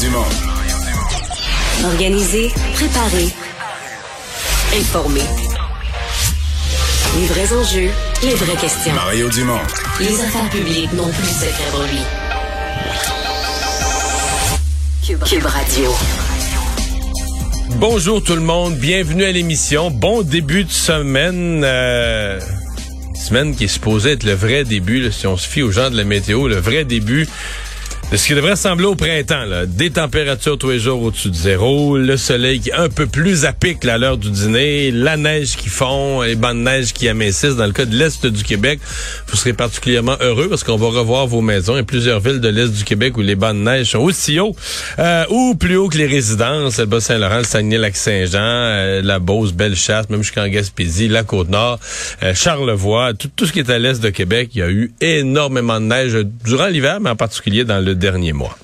Dumont. Organiser, préparer, informer. Les vrais enjeux, les vraies questions. Mario Dumont. Les affaires publiques n'ont plus de lui. Cube, Cube Radio. Bonjour tout le monde, bienvenue à l'émission. Bon début de semaine. Euh, semaine qui est supposée être le vrai début, là, si on se fie aux gens de la météo, le vrai début ce qui devrait ressembler au printemps. Là. Des températures tous les jours au-dessus de zéro, le soleil qui est un peu plus à pic là, à l'heure du dîner, la neige qui fond, les bandes de neige qui amincissent. Dans le cas de l'Est du Québec, vous serez particulièrement heureux parce qu'on va revoir vos maisons. A plusieurs villes de l'Est du Québec où les bandes de neige sont aussi hauts euh, ou plus haut que les résidences. Le Bas-Saint-Laurent, le Saguenay-Lac-Saint-Jean, euh, la Beauce, Bellechasse, même jusqu'en Gaspésie, la Côte-Nord, euh, Charlevoix, tout, tout ce qui est à l'Est de Québec. Il y a eu énormément de neige durant l'hiver, mais en particulier dans le dernier mois.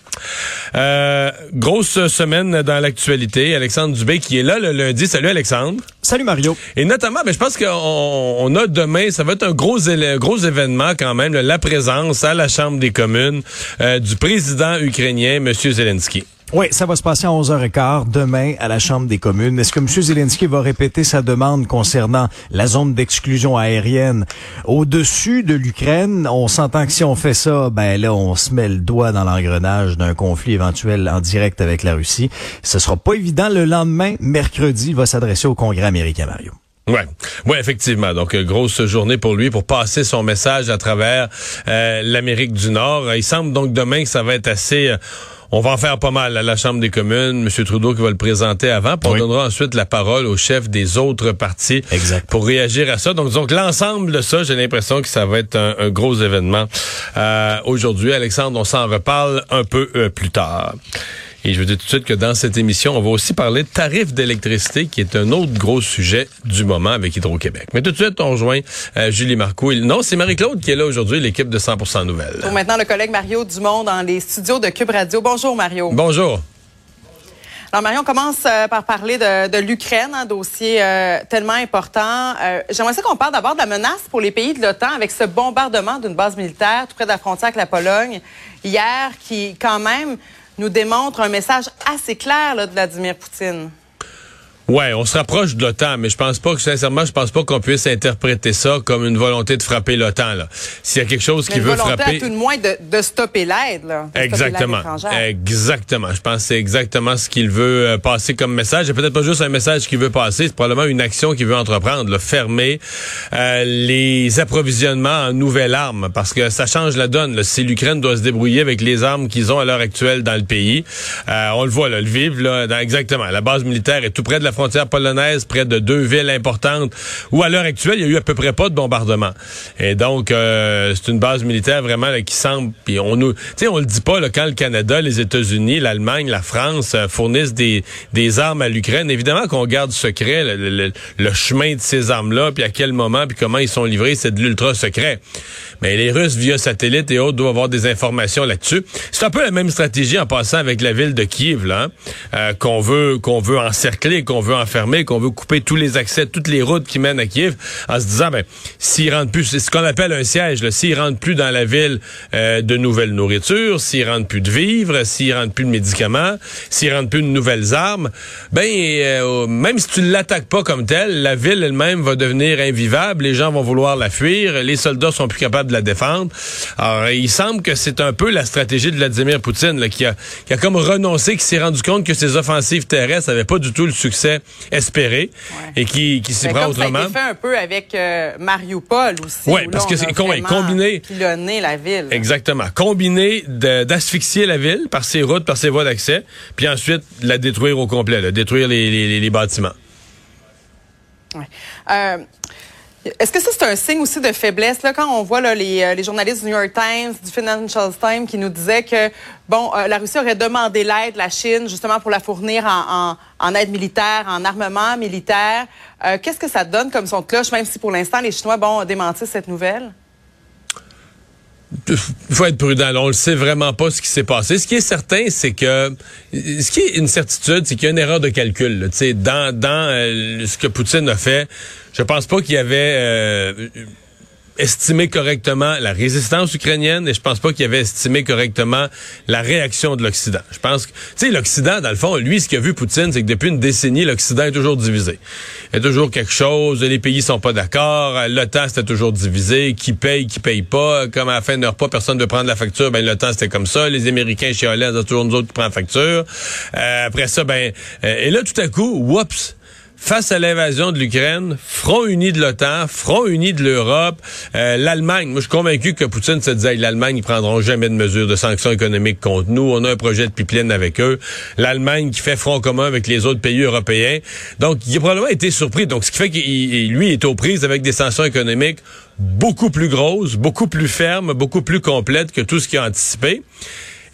Euh, grosse semaine dans l'actualité. Alexandre Dubé qui est là le lundi. Salut Alexandre. Salut Mario. Et notamment, mais je pense qu'on on a demain, ça va être un gros, gros événement quand même, la présence à la Chambre des communes euh, du président ukrainien, M. Zelensky. Oui, ça va se passer à 11h15 demain à la Chambre des communes. Est-ce que M. Zelensky va répéter sa demande concernant la zone d'exclusion aérienne? Au-dessus de l'Ukraine? On s'entend que si on fait ça, ben là, on se met le doigt dans l'engrenage d'un conflit en direct avec la Russie. Ce sera pas évident. Le lendemain, mercredi, il va s'adresser au Congrès américain, Mario. Ouais, ouais, effectivement. Donc grosse journée pour lui pour passer son message à travers euh, l'Amérique du Nord. Il semble donc demain que ça va être assez. Euh, on va en faire pas mal à la Chambre des communes. M. Trudeau qui va le présenter avant. Puis on donnera ensuite la parole au chef des autres partis exact. pour réagir à ça. Donc, donc l'ensemble de ça, j'ai l'impression que ça va être un, un gros événement euh, aujourd'hui. Alexandre, on s'en reparle un peu euh, plus tard. Et je veux dire tout de suite que dans cette émission, on va aussi parler de tarifs d'électricité, qui est un autre gros sujet du moment avec Hydro-Québec. Mais tout de suite, on rejoint euh, Julie Marcoux. Non, c'est Marie-Claude qui est là aujourd'hui, l'équipe de 100% Nouvelles. Pour maintenant, le collègue Mario Dumont dans les studios de Cube Radio. Bonjour, Mario. Bonjour. Alors, Mario, on commence euh, par parler de, de l'Ukraine, un dossier euh, tellement important. Euh, J'aimerais ça qu'on parle d'abord de la menace pour les pays de l'OTAN avec ce bombardement d'une base militaire tout près de la frontière avec la Pologne hier, qui, quand même, nous démontre un message assez clair là, de Vladimir Poutine. Ouais, on se rapproche de l'OTAN, mais je pense pas que sincèrement, je pense pas qu'on puisse interpréter ça comme une volonté de frapper l'OTAN. Là, s'il y a quelque chose Mais qui une veut frapper, à tout de moins de, de stopper l'aide. exactement, exactement. Je pense que c'est exactement ce qu'il veut euh, passer comme message. Et peut-être pas juste un message qu'il veut passer, c'est probablement une action qu'il veut entreprendre, là, fermer euh, les approvisionnements en nouvelles armes, parce que ça change la donne. Là. Si l'Ukraine doit se débrouiller avec les armes qu'ils ont à l'heure actuelle dans le pays, euh, on le voit, là, le vivre, là, dans- exactement. La base militaire est tout près de la frontière polonaise, près de deux villes importantes, où à l'heure actuelle, il y a eu à peu près pas de bombardement. Et donc, euh, c'est une base militaire vraiment là, qui semble, puis on nous, tu sais, on le dit pas là, quand le Canada, les États-Unis, l'Allemagne, la France euh, fournissent des, des armes à l'Ukraine. Évidemment qu'on garde secret le, le- le- chemin de ces armes-là, puis à quel moment, puis comment ils sont livrés, c'est de l'ultra secret. Mais les Russes, via satellite et autres, doivent avoir des informations là-dessus. C'est un peu la même stratégie en passant avec la ville de Kiev, là, hein, euh, qu'on veut qu'on veut encercler, qu'on veut enfermer, qu'on veut couper tous les accès, toutes les routes qui mènent à Kiev, en se disant, ben, s'ils rentrent plus, c'est ce qu'on appelle un siège, s'ils rentrent plus dans la ville euh, de nouvelles nourritures, s'ils rentrent plus de vivres, s'ils rentrent plus de médicaments, s'ils rentrent plus de nouvelles armes, ben, euh, même si tu ne l'attaques pas comme tel, la ville elle-même va devenir invivable, les gens vont vouloir la fuir, les soldats sont plus capables de la défendre. Alors, il semble que c'est un peu la stratégie de Vladimir Poutine, qui, a, qui a comme renoncé, qui s'est rendu compte que ses offensives terrestres n'avaient pas du tout le succès espéré et qui, qui s'y Ben, prend comme ça a autrement. été fait un peu avec euh, Mariupol aussi. Où parce là, que c'est combiné- pilonné la ville. Exactement. Combiné d'asphyxier la ville par ses routes, par ses voies d'accès, puis ensuite la détruire au complet, là, détruire les, les- les- les bâtiments. Ouais. Euh, Est-ce que ça, c'est un signe aussi de faiblesse, là, quand on voit euh, les journalistes du New York Times, du Financial Times qui nous disaient que, bon, euh, la Russie aurait demandé l'aide de la Chine, justement, pour la fournir en, aide militaire, en armement militaire. Euh, Qu'est-ce que ça donne comme son cloche, même si pour l'instant, les Chinois, bon, démentissent cette nouvelle? Il faut être prudent. on ne sait vraiment pas ce qui s'est passé. Ce qui est certain, c'est que ce qui est une certitude, c'est qu'il y a une erreur de calcul. là. Dans, dans ce que Poutine a fait, je pense pas qu'il y avait euh, estimé correctement la résistance ukrainienne et je pense pas qu'il avait estimé correctement la réaction de l'Occident. Je pense que, tu sais, l'Occident, dans le fond, lui, ce qu'il a vu Poutine, c'est que depuis une décennie, l'Occident est toujours divisé. Il y a toujours quelque chose, les pays sont pas d'accord, l'OTAN, c'était toujours divisé, qui paye, qui paye pas, comme à la fin de leur pas, personne ne veut prendre la facture, ben l'OTAN, c'était comme ça, les Américains chez Hollande, c'est toujours nous autres qui prennent la facture. Euh, après ça, ben, euh, et là, tout à coup, whoops, face à l'invasion de l'Ukraine, front uni de l'OTAN, front uni de l'Europe, euh, l'Allemagne. Moi, je suis convaincu que Poutine se disait, l'Allemagne, ils prendront jamais de mesures de sanctions économiques contre nous. On a un projet de pipeline avec eux. L'Allemagne qui fait front commun avec les autres pays européens. Donc, il a probablement été surpris. Donc, ce qui fait qu'il, lui, est aux prises avec des sanctions économiques beaucoup plus grosses, beaucoup plus fermes, beaucoup plus complètes que tout ce qu'il a anticipé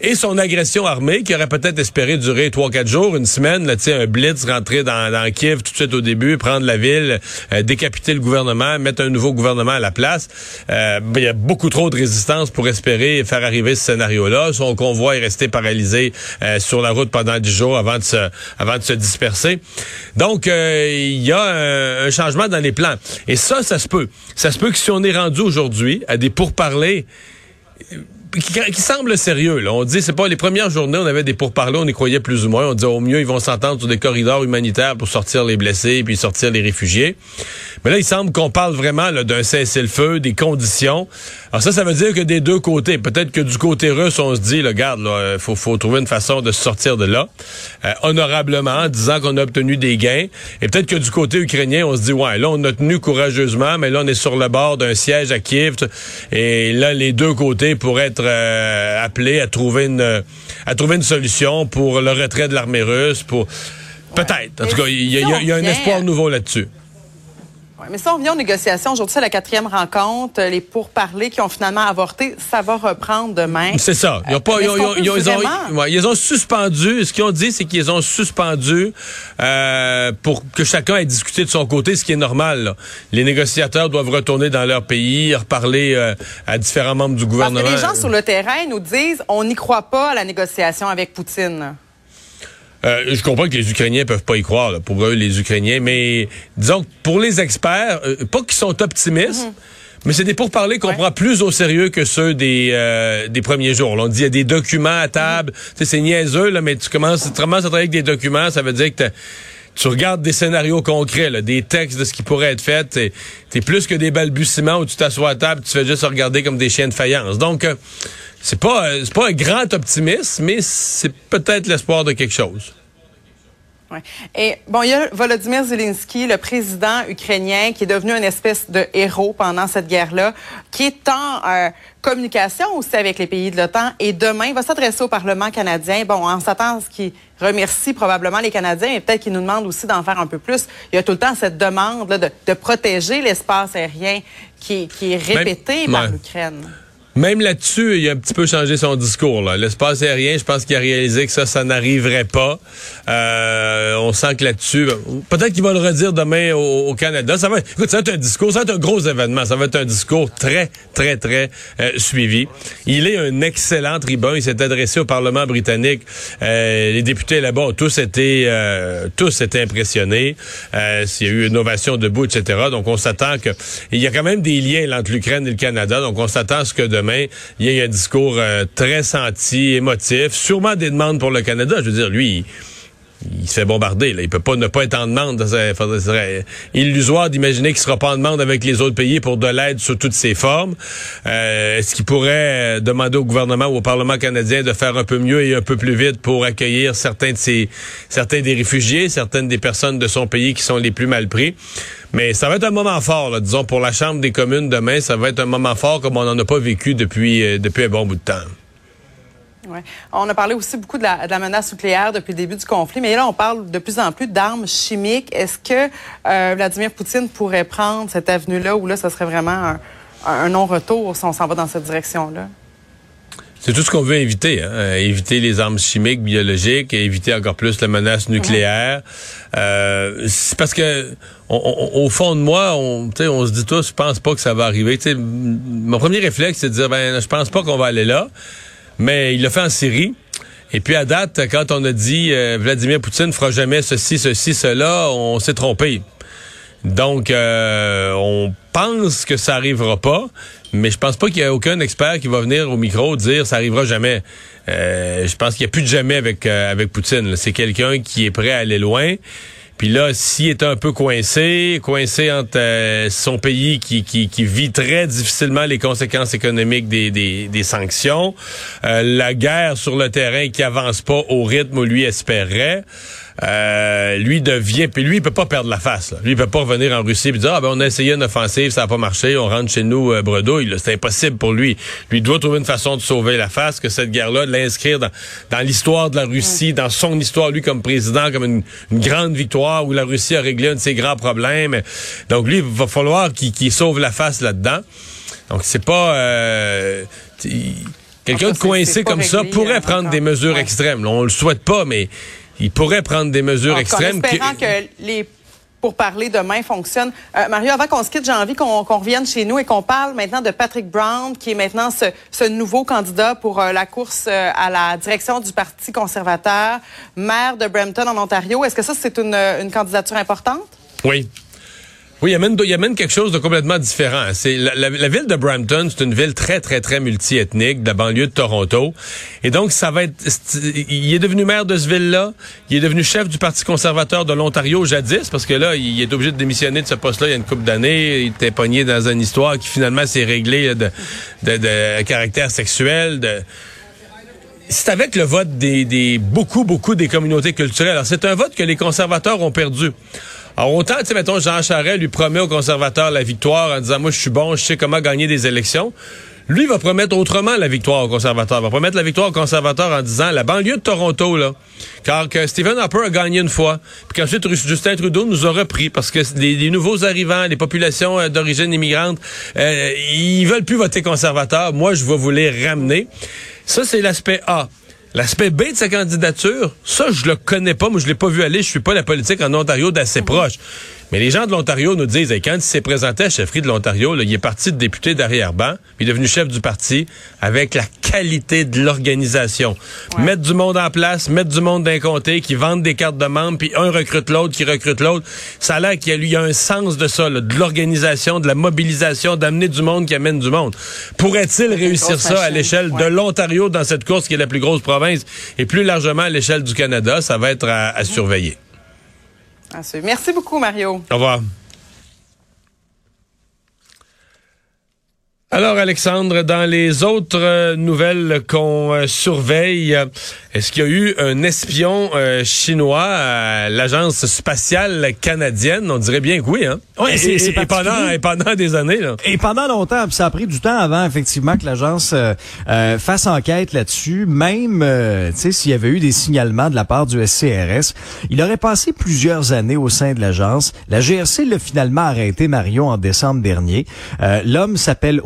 et son agression armée qui aurait peut-être espéré durer trois quatre jours, une semaine, là, un blitz rentrer dans, dans Kiev tout de suite au début, prendre la ville, euh, décapiter le gouvernement, mettre un nouveau gouvernement à la place. Euh, il y a beaucoup trop de résistance pour espérer faire arriver ce scénario-là. Son convoi est resté paralysé euh, sur la route pendant dix jours avant de se, avant de se disperser. Donc, il y a un, un, changement dans les plans. Et ça, ça se peut. Ça se peut que si on est rendu aujourd'hui à des pourparlers qui, semble sérieux. Là. On dit, c'est pas les premières journées, on avait des pourparlers, on y croyait plus ou moins. On disait au mieux, ils vont s'entendre sur des corridors humanitaires pour sortir les blessés puis sortir les réfugiés. Mais là, il semble qu'on parle vraiment d'un cessez-le-feu, des conditions. Alors ça, ça veut dire que des deux côtés, peut-être que du côté russe, on se dit, le garde, il euh, faut, faut trouver une façon de sortir de là, euh, honorablement, en disant qu'on a obtenu des gains. Et peut-être que du côté ukrainien, on se dit, ouais, là, on a tenu courageusement, mais là, on est sur le bord d'un siège à Kiev. Et là, les deux côtés pourraient être euh, appelés à trouver une à trouver une solution pour le retrait de l'armée russe, pour peut-être. En tout cas, il y, y, a un espoir nouveau là-dessus mais ça, on vient aux négociations. Aujourd'hui, c'est la quatrième rencontre. Les pourparlers qui ont finalement avorté, ça va reprendre demain. C'est ça. Ils ont pas, ils, ont, ils, ont, ils, ont, suspendu. Ce qu'ils ont dit, c'est qu'ils ont suspendu euh, pour que chacun ait discuté de son côté, ce qui est normal. Les négociateurs doivent retourner dans leur pays, reparler euh, à différents membres du gouvernement. Parce que les gens sur le terrain nous disent, on n'y croit pas à la négociation avec Poutine. Euh, je comprends que les Ukrainiens peuvent pas y croire, pour eux, les Ukrainiens, mais disons que pour les experts, euh, pas qu'ils sont optimistes, mhm. Mais c'est des pourparlers qu'on prend plus au sérieux que ceux des, euh, des premiers jours. on dit il y a des documents à table. Mhm. C'est niaiseux, là, mais tu commences, tu commences à travailler avec des documents, ça veut dire que tu regardes des scénarios concrets, là, des textes de ce qui pourrait être fait. T'es es plus que des balbutiements où tu t'assois à table, tu fais juste regarder comme des chiens de faïence. Donc, c'est pas, euh, c'est pas un grand optimisme, mais c'est peut-être l'espoir de quelque chose. Ouais. Et bon, il y a Volodymyr Zelensky, le président ukrainien, qui est devenu une espèce de héros pendant cette guerre-là, qui est en euh, communication aussi avec les pays de l'OTAN. Et demain, il va s'adresser au Parlement canadien. Bon, on s'attend à ce qu'il remercie probablement les Canadiens, et peut-être qu'il nous demande aussi d'en faire un peu plus. Il y a tout le temps cette demande là, de, de, protéger l'espace aérien qui, qui, est répété par l'Ukraine. Même là-dessus, il a un petit peu changé son discours. L'espace aérien, je pense qu'il a réalisé que ça, ça n'arriverait pas. Euh, on sent que là-dessus, peut-être qu'il va le redire demain au, Canada. Ça va, écoute, ça va être un discours, ça va être un gros événement. Ça va être un discours très, très, très euh, suivi. Il est un excellent tribun. Il s'est adressé au Parlement britannique. Euh, les députés là-bas ont tous été, tous été impressionnés. il y a eu une ovation debout, etc. Donc, on s'attend que il y a quand même des liens entre l'Ukraine et le Canada. Donc, on s'attend à ce que il y a un discours euh, très senti, émotif, sûrement des demandes pour le Canada. Je veux dire, lui, il, se fait bombarder. Là. Il peut pas ne pas être en demande. Ça serait illusoire d'imaginer qu'il sera pas en demande avec les autres pays pour de l'aide sous toutes ses formes. Euh, est-ce qu'il pourrait demander au gouvernement ou au Parlement canadien de faire un peu mieux et un peu plus vite pour accueillir certains de ces, certains des réfugiés, certaines des personnes de son pays qui sont les plus mal pris? Mais ça va être un moment fort, là, disons, pour la Chambre des communes demain. Ça va être un moment fort comme on n'en a pas vécu depuis, euh, depuis un bon bout de temps. Ouais. On a parlé aussi beaucoup de la, de la, menace nucléaire depuis le début du conflit, mais là, on parle de plus en plus d'armes chimiques. Est-ce que euh, Vladimir Poutine pourrait prendre cette avenue-là où là, ce serait vraiment un, un non-retour si on s'en va dans cette direction-là? C'est tout ce qu'on veut éviter, hein? Euh, éviter les armes chimiques, biologiques, et éviter encore plus la menace nucléaire. Euh, c'est parce que au fond de moi, on, on se dit tous, je pense pas que ça va arriver. T'sais, mon premier réflexe, c'est de dire, ben, je pense pas qu'on va aller là. Mais il l'a fait en Syrie. Et puis à date, quand on a dit euh, Vladimir Poutine fera jamais ceci, ceci, cela, on s'est trompé. Donc, euh, on pense que ça arrivera pas, mais je pense pas qu'il y a aucun expert qui va venir au micro dire ça arrivera jamais. Euh, je pense qu'il n'y a plus de jamais avec euh, avec Poutine. C'est quelqu'un qui est prêt à aller loin. Puis là, s'il est un peu coincé, coincé entre euh, son pays qui, qui, vit très difficilement les conséquences économiques des, sanctions, la guerre sur le terrain qui avance pas au rythme où lui espérait, euh, lui devient, puis lui il peut pas perdre la face. Là. Lui il peut pas revenir en Russie et dire ah ben on a essayé une offensive, ça a pas marché, on rentre chez nous euh, bredouille. C'est impossible pour lui. Lui doit trouver une façon de sauver la face, que cette guerre-là, de l'inscrire dans, dans l'histoire de la Russie, dans son histoire lui comme président, comme une, grande victoire où la Russie a réglé un de ses grands problèmes. Donc lui il va falloir qu'il sauve la face là-dedans. Donc c'est pas euh, quelqu'un de coincé comme ça pourrait hein, prendre des mesures extrêmes. on le souhaite pas, mais il pourrait prendre des mesures extrêmes. En espérant que les pour parler demain fonctionnent. Euh, Mario, avant qu'on se quitte, j'ai envie qu'on revienne chez nous et qu'on parle maintenant de Patrick Brown, qui est maintenant ce, nouveau candidat pour euh, la course euh, à la direction du Parti conservateur, maire de Brampton en Ontario. Est-ce que ça, c'est une, une candidature importante? Oui, oui, il amène, il amène quelque chose de complètement différent. C'est la, la, ville de Brampton, c'est une ville très, très, très multiethnique de la banlieue de Toronto. Et donc, ça va être... Il est devenu maire de ce ville-là. Il est devenu chef du Parti conservateur de l'Ontario jadis, parce que là, il est obligé de démissionner de ce poste-là il y a une couple d'années. Il était pogné dans une histoire qui finalement s'est réglée de, de, de, caractère sexuel, de c'est avec le vote des, des, beaucoup, beaucoup des communautés culturelles. Alors, c'est un vote que les conservateurs ont perdu. Alors autant, tu sais, mettons, Jean Charest lui promet aux conservateurs la victoire en disant, moi, je suis bon, je sais comment gagner des élections. Lui va promettre autrement la victoire aux conservateurs. Il va promettre la victoire aux conservateurs en disant la banlieue de Toronto, là, car que Stephen Harper a gagné une fois, puis qu'ensuite Justin Trudeau nous a repris parce que les, nouveaux arrivants, les populations euh, d'origine immigrante, euh, ils veulent plus voter conservateur. Moi, je vais vous les ramener. Ça, c'est l'aspect A. L'aspect B de sa candidature, ça, je le connais pas. Moi, je l'ai pas vu aller. Je suis pas la politique en Ontario d'assez mhm. proche. Mais les gens de l'Ontario nous disent, quand il s'est présenté à la chefferie de l'Ontario, il est parti de député d'arrière-ban, il est devenu chef du parti avec la qualité de l'organisation. Mettre du monde en place, mettre du monde d'un comté, qui vendent des cartes de membres, puis un recrute l'autre, qui recrute l'autre. Ça a l'air qu'il y a, lui, un sens de ça, de l'organisation, de la mobilisation, d'amener du monde qui amène du monde. Pourrait-il réussir ça à l'échelle de l'Ontario dans cette course qui est la plus grosse province et plus largement à l'échelle du Canada? Ça va être à surveiller. Merci beaucoup, Mario. Au revoir. Alors, Alexandre, dans les autres euh, nouvelles qu'on euh, surveille, est-ce qu'il y a eu un espion euh, chinois à l'agence spatiale canadienne? On dirait bien que oui, hein? Oui, c'est et, pendant, et pendant des années, là. Et pendant longtemps, ça a pris du temps avant, effectivement, que l'agence fasse enquête là-dessus. Même, tu sais, s'il y avait eu des signalements de la part du SCRS, il aurait passé plusieurs années au sein de l'agence. La GRC l'a finalement arrêté, Mario, en décembre dernier. L'homme s'appelle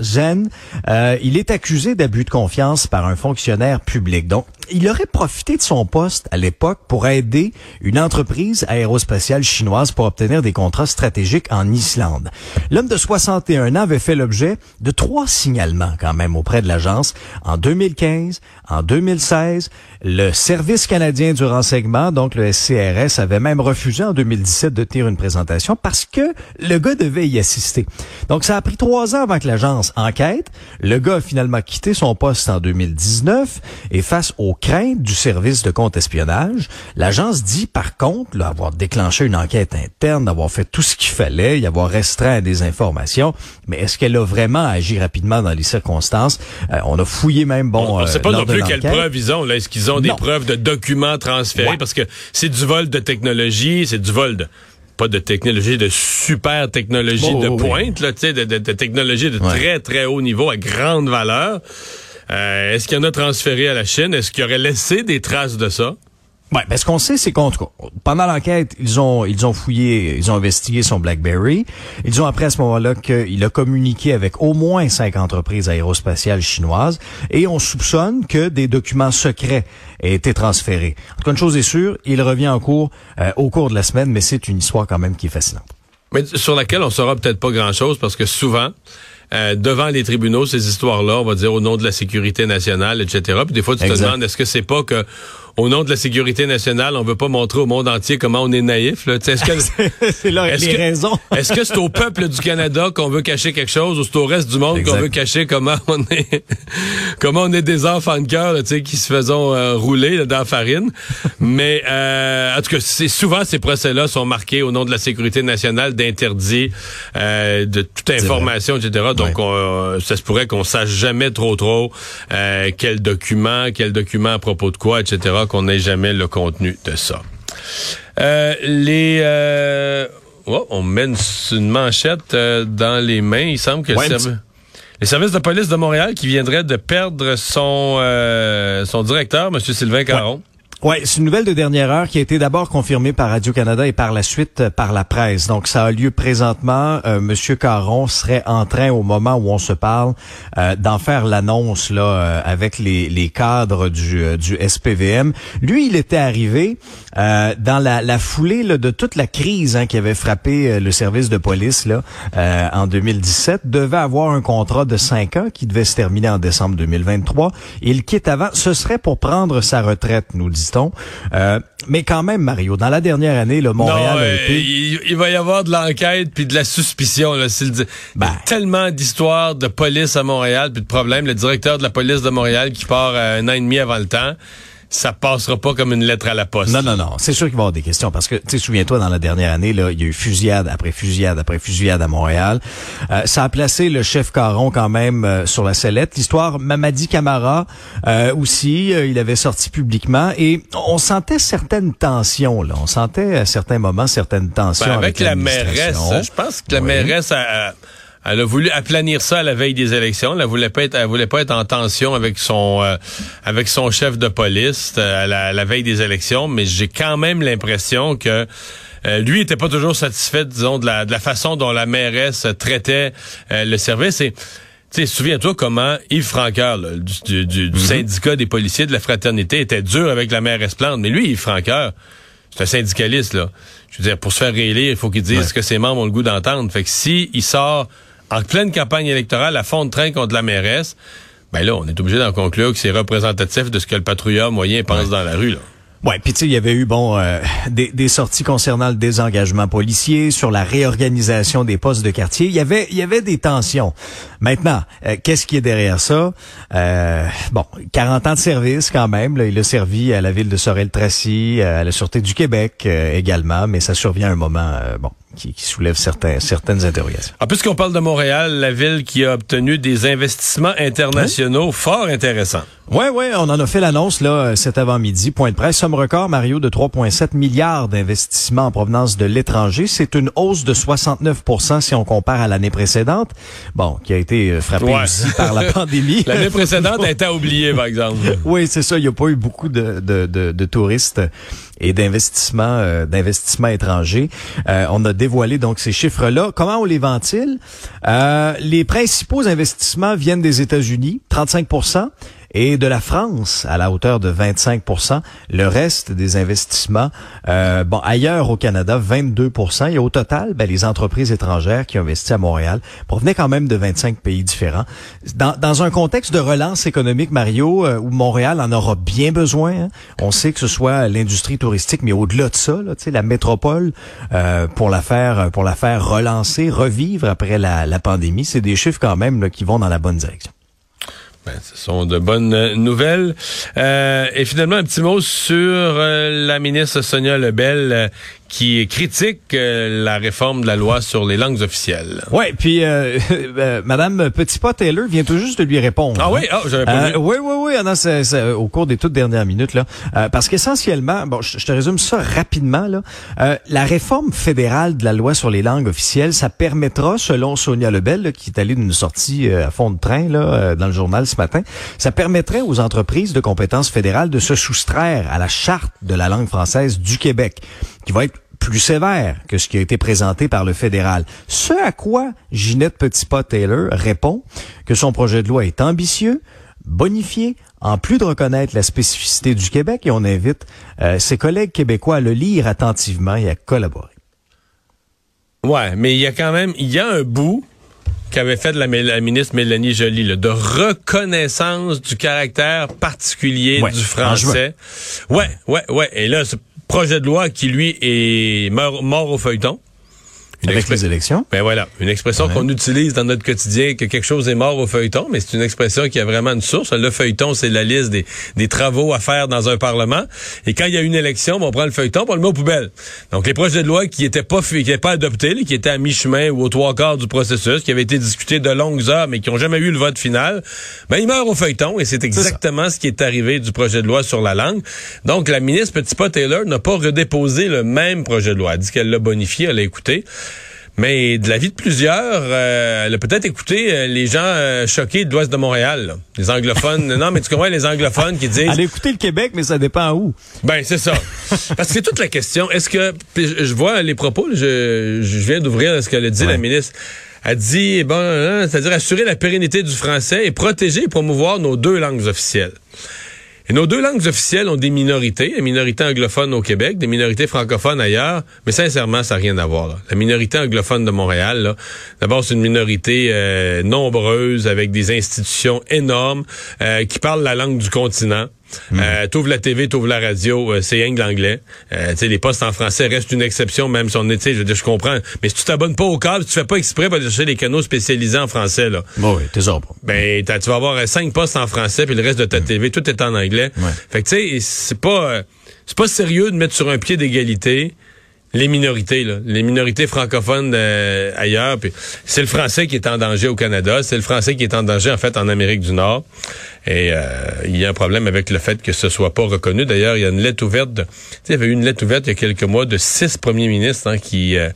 Zhen. Euh, il est accusé d'abus de confiance par un fonctionnaire public. Donc, il aurait profité de son poste à l'époque pour aider une entreprise aérospatiale chinoise pour obtenir des contrats stratégiques en Islande. L'homme de 61 ans avait fait l'objet de trois signalements quand même auprès de l'agence en 2015, en 2016. Le Service canadien du renseignement, donc le SCRS, avait même refusé en 2017 de tenir une présentation parce que le gars devait y assister. Donc ça a pris trois ans avant que l'agence enquête. Le gars a finalement quitté son poste en 2019 et face aux craintes du service de contre-espionnage, l'agence dit par contre là, avoir déclenché une enquête interne, d'avoir fait tout ce qu'il fallait, y avoir restreint des informations, mais est-ce qu'elle a vraiment agi rapidement dans les circonstances? Euh, on a fouillé même, bon... On ne sait pas non plus quelle preuve ils ont. Est-ce qu'ils ont des preuves de documents transférés? Parce que c'est du vol de technologie, c'est du vol de pas de technologie, de super technologie de pointe, là, de, de, de technologie de très, très haut niveau à grande valeur. Euh, est-ce qu'il y en a transféré à la Chine? Est-ce qu'il aurait laissé des traces de ça? Ouais, ben ce qu'on sait, c'est qu'on pendant l'enquête, ils ont ils ont fouillé, ils ont investigué son BlackBerry. Ils ont appris à ce moment-là qu'il a communiqué avec au moins cinq entreprises aérospatiales chinoises et on soupçonne que des documents secrets aient été transférés. En tout cas, une chose est sûre, il revient en cours euh, au cours de la semaine, mais c'est une histoire quand même qui est fascinante. Mais sur laquelle on saura peut-être pas grand-chose parce que souvent euh, devant les tribunaux ces histoires-là, on va dire au nom de la sécurité nationale, etc. Puis des fois, tu te demandes, est-ce que c'est pas que au nom de la sécurité nationale, on veut pas montrer au monde entier comment on est naïf. Est-ce que c'est là est les raisons Est-ce que c'est au peuple du Canada qu'on veut cacher quelque chose ou c'est au reste du monde qu'on veut cacher comment on est comment on est des enfants de cœur qui se faisons euh, rouler dans la farine? Mais euh, en tout cas, c'est souvent ces procès-là sont marqués au nom de la sécurité nationale d'interdit euh, de toute information, etc. Donc ça se pourrait qu'on sache jamais trop trop quel document, quel document à propos de quoi, etc qu'on n'ait jamais le contenu de ça. Euh, les euh, oh, on mène une manchette euh, dans les mains. Il semble que les services de police de Montréal qui viendraient de perdre son son directeur, M. Sylvain Caron. Oui, c'est une nouvelle de dernière heure qui a été d'abord confirmée par Radio-Canada et par la suite euh, par la presse. Donc, ça a lieu présentement. Euh, Monsieur Caron serait en train, au moment où on se parle, euh, d'en faire l'annonce là euh, avec les, les cadres du, du SPVM. Lui, il était arrivé dans la, la foulée là, de toute la crise hein, qui avait frappé le service de police là en 2017. Devait avoir un contrat de cinq ans qui devait se terminer en décembre 2023. Il quitte avant. Ce serait pour prendre sa retraite, nous dit euh, mais quand même, Mario, dans la dernière année, le Montréal a été... il, va y avoir de l'enquête puis de la suspicion. Là, ben. tellement d'histoires de police à Montréal puis de problèmes. Le directeur de la police de Montréal qui part euh, un an et demi avant le temps ça passera pas comme une lettre à la poste. Non, non, non. C'est sûr qu'il va y avoir des questions parce que, tu sais, souviens-toi, dans la dernière année, là, il y a eu fusillade après fusillade après fusillade à Montréal. Euh, ça a placé le chef Caron quand même euh, sur la sellette. L'histoire, Mamadi Camara euh, aussi, il avait sorti publiquement et on sentait certaines tensions. Là. On sentait à certains moments certaines tensions ben, avec, la mairesse. Je pense que la mairesse a elle a voulu aplanir ça à la veille des élections. Elle voulait pas être, elle voulait pas être en tension avec son, euh, avec son chef de police euh, à, la, veille des élections. Mais j'ai quand même l'impression que euh, lui était pas toujours satisfait, disons, de la, de la façon dont la mairesse traitait le service. Et tu souviens-toi comment Yves Franqueur, du, du, du, mhm. syndicat des policiers de la fraternité, était dur avec la mairesse Plante. Mais lui, Yves Franqueur, c'est un syndicaliste, là. Je veux dire, pour se faire réélire, il faut qu'il dise ce que ses membres ont le goût d'entendre. Fait que si il sort en pleine campagne électorale à fond de train contre la mairesse, ben là, on est obligé d'en conclure que c'est représentatif de ce que le patrouilleur moyen pense dans la rue. Là. Ouais, puis tu sais, il y avait eu bon euh, des, des, sorties concernant le désengagement policier, sur la réorganisation des postes de quartier. Il y avait il y avait des tensions. Maintenant, euh, qu'est-ce qui est derrière ça? Euh, Bon, 40 ans de service quand même. Là, il a servi à la ville de Sorel-Tracy, à la sûreté du Québec également, mais ça survient à un moment bon qui, qui soulève certains, certaines interrogations. En plus qu'on parle de Montréal, la ville qui a obtenu des investissements internationaux hein? fort intéressants. Oui, oui, on en a fait l'annonce là cet avant-midi. Point de presse, somme record, Mario, de 3,7 milliards d'investissements en provenance de l'étranger. C'est une hausse de 69% si on compare à l'année précédente. Bon, qui a été euh, frappée aussi par la pandémie. L'année précédente a été oubliée, par exemple. oui, c'est ça. Il n'y a pas eu beaucoup de, de, de, de touristes et d'investissements euh, d'investissements étrangers. Euh, on a dévoilé donc ces chiffres-là. Comment on les ventile? Euh, les principaux investissements viennent des États-Unis, 35 et de la France à la hauteur de 25 Le reste des investissements, euh, bon, ailleurs au Canada, 22% Et au total, ben, les entreprises étrangères qui ont investi à Montréal provenaient quand même de 25 pays différents. Dans, dans un contexte de relance économique, Mario, euh, où Montréal en aura bien besoin, hein, on sait que ce soit l'industrie touristique, mais au-delà de ça, là, la métropole, euh, pour la faire pour la faire relancer, revivre après la, la pandémie, c'est des chiffres quand même là, qui vont dans la bonne direction. Ben, ce sont de bonnes euh, nouvelles. Euh, et finalement, un petit mot sur euh, la ministre Sonia Lebel qui critique euh, la réforme de la loi sur les langues officielles. Ouais, puis euh, euh, Madame Petitpas Taylor vient tout juste de lui répondre. Ah oui, ah, j'avais pas vu. Oui, oui, oui, ah c'est, c'est, au cours des toutes dernières minutes là, parce qu'essentiellement, bon, je, te résume ça rapidement là. la réforme fédérale de la loi sur les langues officielles, ça permettra, selon Sonia Lebel, qui est allée d'une sortie à fond de train là dans le journal ce matin, ça permettrait aux entreprises de compétences fédérales de se soustraire à la charte de la langue française du Québec, qui va être plus sévère que ce qui a été présenté par le fédéral. Ce à quoi Ginette Petitpas-Taylor répond que son projet de loi est ambitieux, bonifié, en plus de reconnaître la spécificité du Québec, et on invite euh, ses collègues québécois à le lire attentivement et à collaborer. Ouais, mais il y a quand même, il y a un bout qu'avait fait la, la, ministre Mélanie Joly, là, de reconnaissance du caractère particulier Ouais, du français. Ouais, ouais, ouais. Et là, projet de loi qui, lui, est mort, au feuilleton. Une Avec les élections. ben voilà, une expression qu'on utilise dans notre quotidien, que quelque chose est mort au feuilleton, mais c'est une expression qui a vraiment une source. Le feuilleton, c'est la liste des, des travaux à faire dans un parlement. Et quand il y a une élection, ben, on prend le feuilleton, on le met aux poubelles. Donc les projets de loi qui n'étaient pas qui étaient pas adoptés, qui étaient à mi-chemin ou aux trois quarts du processus, qui avaient été discutés de longues heures, mais qui n'ont jamais eu le vote final, ben ils meurent au feuilleton. Et c'est exactement ce qui est arrivé du projet de loi sur la langue. Donc la ministre Petitpas Taylor n'a pas redéposé le même projet de loi. Elle dit qu'elle l'a bonifié, elle l'a écouté. Mais de la vie de plusieurs, euh, elle a peut-être écouté euh, les gens euh, choqués de l'Ouest de Montréal, là. les anglophones. non, mais tu comprends les anglophones qui disent, Elle a écouté le Québec, mais ça dépend où. ben c'est ça. Parce que c'est toute la question. Est-ce que je vois les propos, je, je viens d'ouvrir ce qu'elle a dit Ouais. la ministre. Elle dit bon, hein, c'est-à-dire assurer la pérennité du français et protéger et promouvoir nos deux langues officielles. Et nos deux langues officielles ont des minorités, des minorités anglophones au Québec, des minorités francophones ailleurs, mais sincèrement, ça n'a rien à voir. La minorité anglophone de Montréal, d'abord, c'est une minorité euh, nombreuse, avec des institutions énormes, euh, qui parlent la langue du continent. Euh, t'ouvres la TV, t'ouvres la radio, euh, c'est rien que l'anglais. Euh, tu sais, les postes en français restent une exception, même si on est, tu sais, je veux dire, je comprends. Mais si tu t'abonnes pas au câble, si tu fais pas exprès pour aller chercher les canaux spécialisés en français, là, Bon, oui, t'es pas. ben, t'as- tu vas avoir euh, cinq postes en français, puis le reste de ta TV, tout est en anglais. Ouais. Fait que, tu sais, c'est pas, c'est pas sérieux de mettre sur un pied d'égalité les minorités, là, les minorités francophones euh, ailleurs. Puis c'est le français qui est en danger au Canada, c'est le français qui est en danger, en fait, en Amérique du Nord. Et euh, il y a un problème avec le fait que ce soit pas reconnu. D'ailleurs, il y a une lettre ouverte. De, il y avait eu une lettre ouverte il y a quelques mois de six premiers ministres hein, qui euh,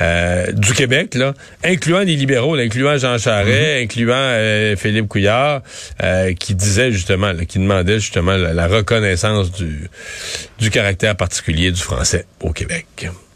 euh, du Québec, là, incluant les libéraux, là, incluant Jean Charest, incluant euh, Philippe Couillard, euh, qui disait justement, là, qui demandait justement la, la reconnaissance du, du caractère particulier du français au Québec.